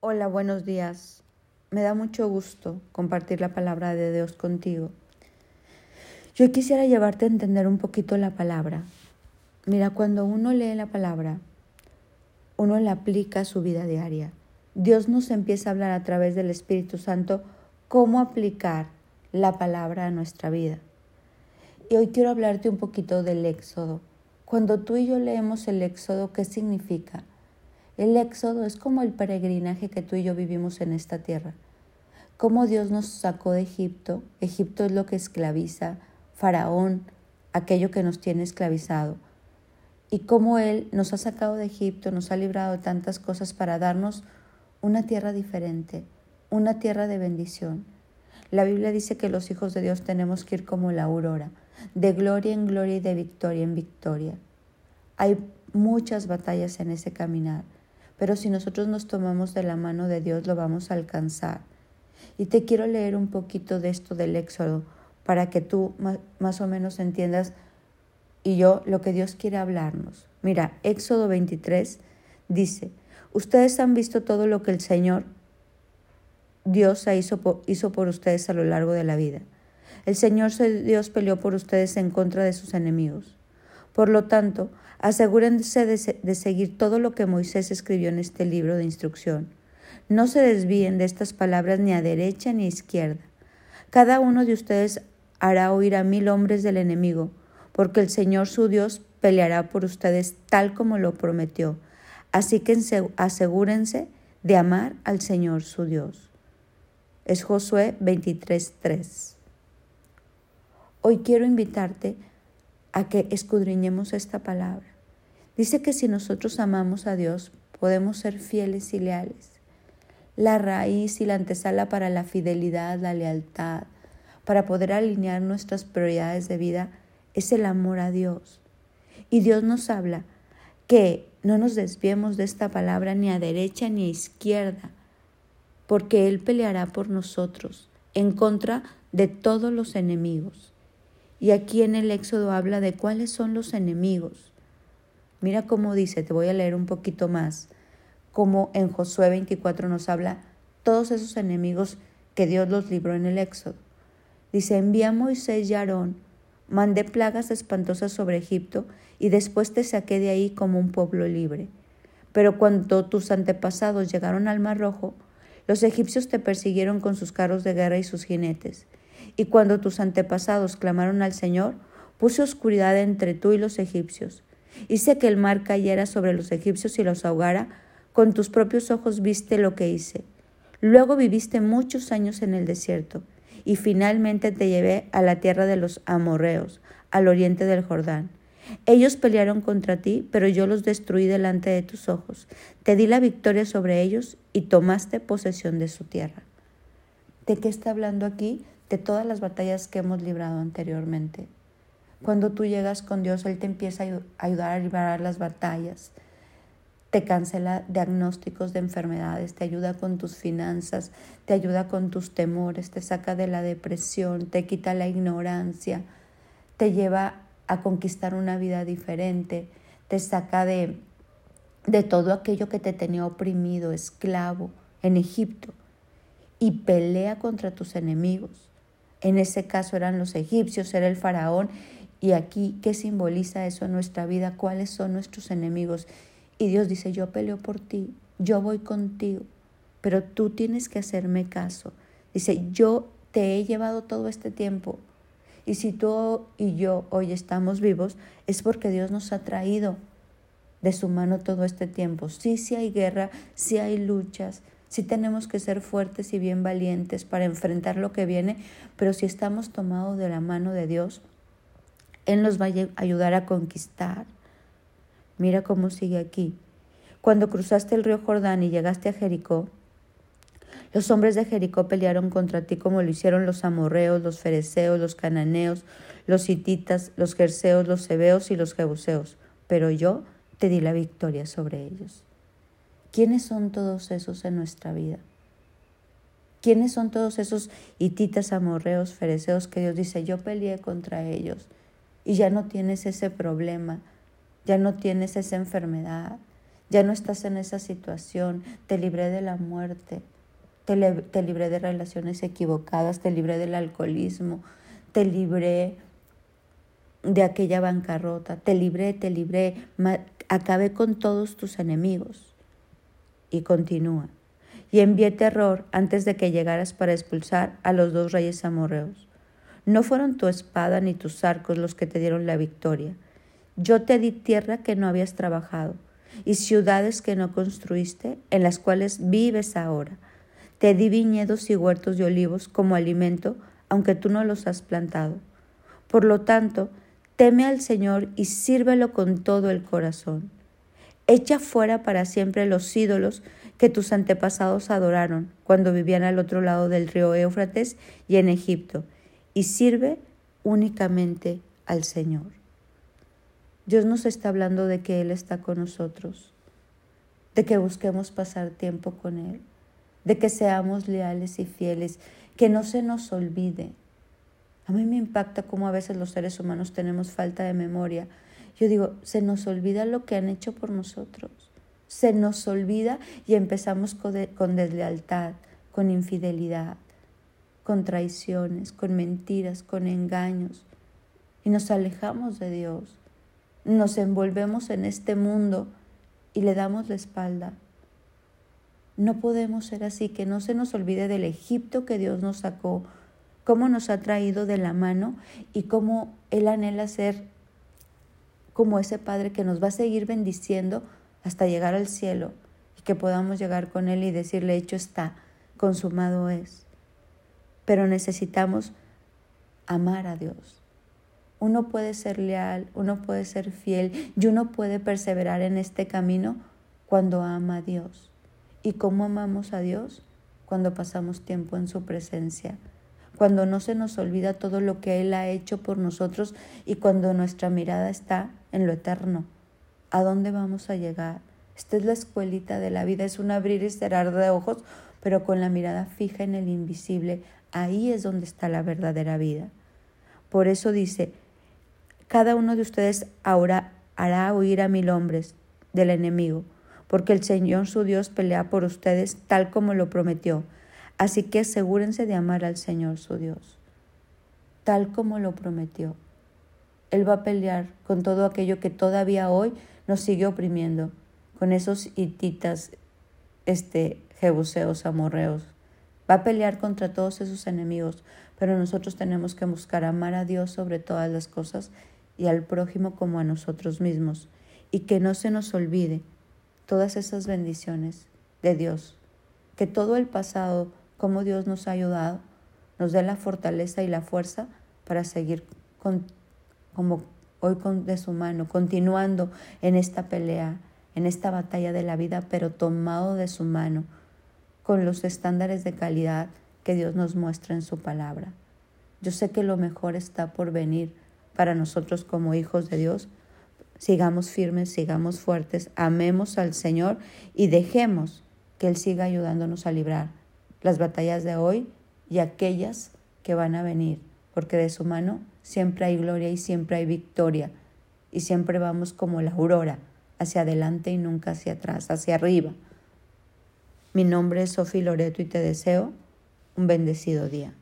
Hola, buenos días. Me da mucho gusto compartir la palabra de Dios contigo. Yo quisiera llevarte a entender un poquito la palabra. Mira, cuando uno lee la palabra, uno la aplica a su vida diaria. Dios nos empieza a hablar a través del Espíritu Santo cómo aplicar la palabra a nuestra vida. Y hoy quiero hablarte un poquito del Éxodo. Cuando tú y yo leemos el Éxodo, ¿qué significa? El éxodo es como el peregrinaje que tú y yo vivimos en esta tierra. Cómo Dios nos sacó de Egipto. Egipto es lo que esclaviza, Faraón, aquello que nos tiene esclavizado. Y cómo Él nos ha sacado de Egipto, nos ha librado de tantas cosas para darnos una tierra diferente, una tierra de bendición. La Biblia dice que los hijos de Dios tenemos que ir como la aurora, de gloria en gloria y de victoria en victoria. Hay muchas batallas en ese caminar pero si nosotros nos tomamos de la mano de Dios lo vamos a alcanzar. Y te quiero leer un poquito de esto del Éxodo para que tú más o menos entiendas y yo lo que Dios quiere hablarnos. Mira, Éxodo 23 dice, ustedes han visto todo lo que el Señor Dios hizo por, hizo por ustedes a lo largo de la vida. El Señor Dios peleó por ustedes en contra de sus enemigos. Por lo tanto, asegúrense de, seguir todo lo que Moisés escribió en este libro de instrucción. No se desvíen de estas palabras ni a derecha ni a izquierda. Cada uno de ustedes hará oír a mil hombres del enemigo, porque el Señor su Dios peleará por ustedes tal como lo prometió. Así que asegúrense de amar al Señor su Dios. Es Josué 23:3. Hoy quiero invitarte a que escudriñemos esta palabra. Dice que si nosotros amamos a Dios, podemos ser fieles y leales. La raíz y la antesala para la fidelidad, la lealtad, para poder alinear nuestras prioridades de vida, es el amor a Dios. Y Dios nos habla que no nos desviemos de esta palabra ni a derecha ni a izquierda, porque Él peleará por nosotros en contra de todos los enemigos. Y aquí en el Éxodo habla de cuáles son los enemigos. Mira cómo dice, te voy a leer un poquito más, como en Josué 24 nos habla todos esos enemigos que Dios los libró en el Éxodo. Dice, envía a Moisés y Aarón, mandé plagas espantosas sobre Egipto y después te saqué de ahí como un pueblo libre. Pero cuando tus antepasados llegaron al Mar Rojo, los egipcios te persiguieron con sus carros de guerra y sus jinetes y cuando tus antepasados clamaron al Señor, puse oscuridad entre tú y los egipcios. Hice que el mar cayera sobre los egipcios y los ahogara. Con tus propios ojos viste lo que hice. Luego viviste muchos años en el desierto y finalmente te llevé a la tierra de los amorreos, al oriente del Jordán. Ellos pelearon contra ti, pero yo los destruí delante de tus ojos. Te di la victoria sobre ellos y tomaste posesión de su tierra. ¿De qué está hablando aquí? De todas las batallas que hemos librado anteriormente. Cuando tú llegas con Dios, Él te empieza a ayudar a librar las batallas, te cancela diagnósticos de enfermedades, te ayuda con tus finanzas, te ayuda con tus temores, te saca de la depresión, te quita la ignorancia, te lleva a conquistar una vida diferente, te saca de, de todo aquello que te tenía oprimido, esclavo en Egipto, y pelea contra tus enemigos. En ese caso eran los egipcios, era el faraón. Y aquí, ¿qué simboliza eso en nuestra vida? ¿Cuáles son nuestros enemigos? Y Dios dice, yo peleo por ti, yo voy contigo, pero tú tienes que hacerme caso. Dice, yo te he llevado todo este tiempo. Y si tú y yo hoy estamos vivos, es porque Dios nos ha traído de su mano todo este tiempo. Sí, sí hay guerra, sí hay luchas, Sí tenemos que ser fuertes y bien valientes para enfrentar lo que viene, pero si estamos tomados de la mano de Dios, Él nos va a ayudar a conquistar. Mira cómo sigue aquí. Cuando cruzaste el río Jordán y llegaste a Jericó, los hombres de Jericó pelearon contra ti como lo hicieron los amorreos, los fereceos, los cananeos, los hititas, los jerseos, los hebeos y los jebuseos, pero yo te di la victoria sobre ellos. ¿Quiénes son todos esos en nuestra vida? ¿Quiénes son todos esos hititas, amorreos, fereceos que Dios dice, yo peleé contra ellos y ya no tienes ese problema, ya no tienes esa enfermedad, Ya no estás en esa situación, te libré de la muerte, te, te libré de relaciones equivocadas, te libré del alcoholismo, te libré de aquella bancarrota, te libré, te libré, acabé con todos tus enemigos. Y continúa. Y envié terror antes de que llegaras para expulsar a los dos reyes amorreos. No fueron tu espada ni tus arcos los que te dieron la victoria. Yo te di tierra que no habías trabajado y ciudades que no construiste, en las cuales vives ahora. Te di viñedos y huertos de olivos como alimento, aunque tú no los has plantado. Por lo tanto, Teme al Señor y sírvelo con todo el corazón. Echa fuera para siempre los ídolos que tus antepasados adoraron cuando vivían al otro lado del río Éufrates y en Egipto, y sirve únicamente al Señor. Dios nos está hablando de que Él está con nosotros, de que busquemos pasar tiempo con Él, de que seamos leales y fieles, que no se nos olvide a mí me impacta cómo a veces los seres humanos tenemos falta de memoria. Yo digo, se nos olvida lo que han hecho por nosotros. Se nos olvida y empezamos con deslealtad, con infidelidad, con traiciones, con mentiras, con engaños. Y nos alejamos de Dios. Nos envolvemos en este mundo y le damos la espalda. No podemos ser así, que no se nos olvide del Egipto que Dios nos sacó, cómo nos ha traído de la mano y cómo Él anhela ser como ese Padre que nos va a seguir bendiciendo hasta llegar al cielo y que podamos llegar con Él y decirle, hecho está, consumado es. Pero necesitamos amar a Dios. Uno puede ser leal, uno puede ser fiel y uno puede perseverar en este camino cuando ama a Dios. ¿Y cómo amamos a Dios? Cuando pasamos tiempo en su presencia cuando no se nos olvida todo lo que Él ha hecho por nosotros y cuando nuestra mirada está en lo eterno. ¿A dónde vamos a llegar? Esta es la escuelita de la vida, es un abrir y cerrar de ojos, pero con la mirada fija en el invisible. Ahí es donde está la verdadera vida. Por eso dice, cada uno de ustedes ahora hará huir a mil hombres del enemigo, porque el Señor su Dios pelea por ustedes tal como lo prometió. Así que asegúrense de amar al Señor su Dios, tal como lo prometió. Él va a pelear con todo aquello que todavía hoy nos sigue oprimiendo, con esos hititas, este, jebuseos, amorreos. Va a pelear contra todos esos enemigos, pero nosotros tenemos que buscar amar a Dios sobre todas las cosas y al prójimo como a nosotros mismos, y que no se nos olvide todas esas bendiciones de Dios, que todo el pasado cómo Dios nos ha ayudado, nos dé la fortaleza y la fuerza para seguir con, como hoy con, de su mano, continuando en esta pelea, en esta batalla de la vida, pero tomado de su mano, con los estándares de calidad que Dios nos muestra en su palabra. Yo sé que lo mejor está por venir para nosotros como hijos de Dios. Sigamos firmes, sigamos fuertes, amemos al Señor y dejemos que Él siga ayudándonos a librar las batallas de hoy y aquellas que van a venir, porque de su mano siempre hay gloria y siempre hay victoria, y siempre vamos como la aurora, hacia adelante y nunca hacia atrás, hacia arriba. Mi nombre es Sofi Loreto y te deseo un bendecido día.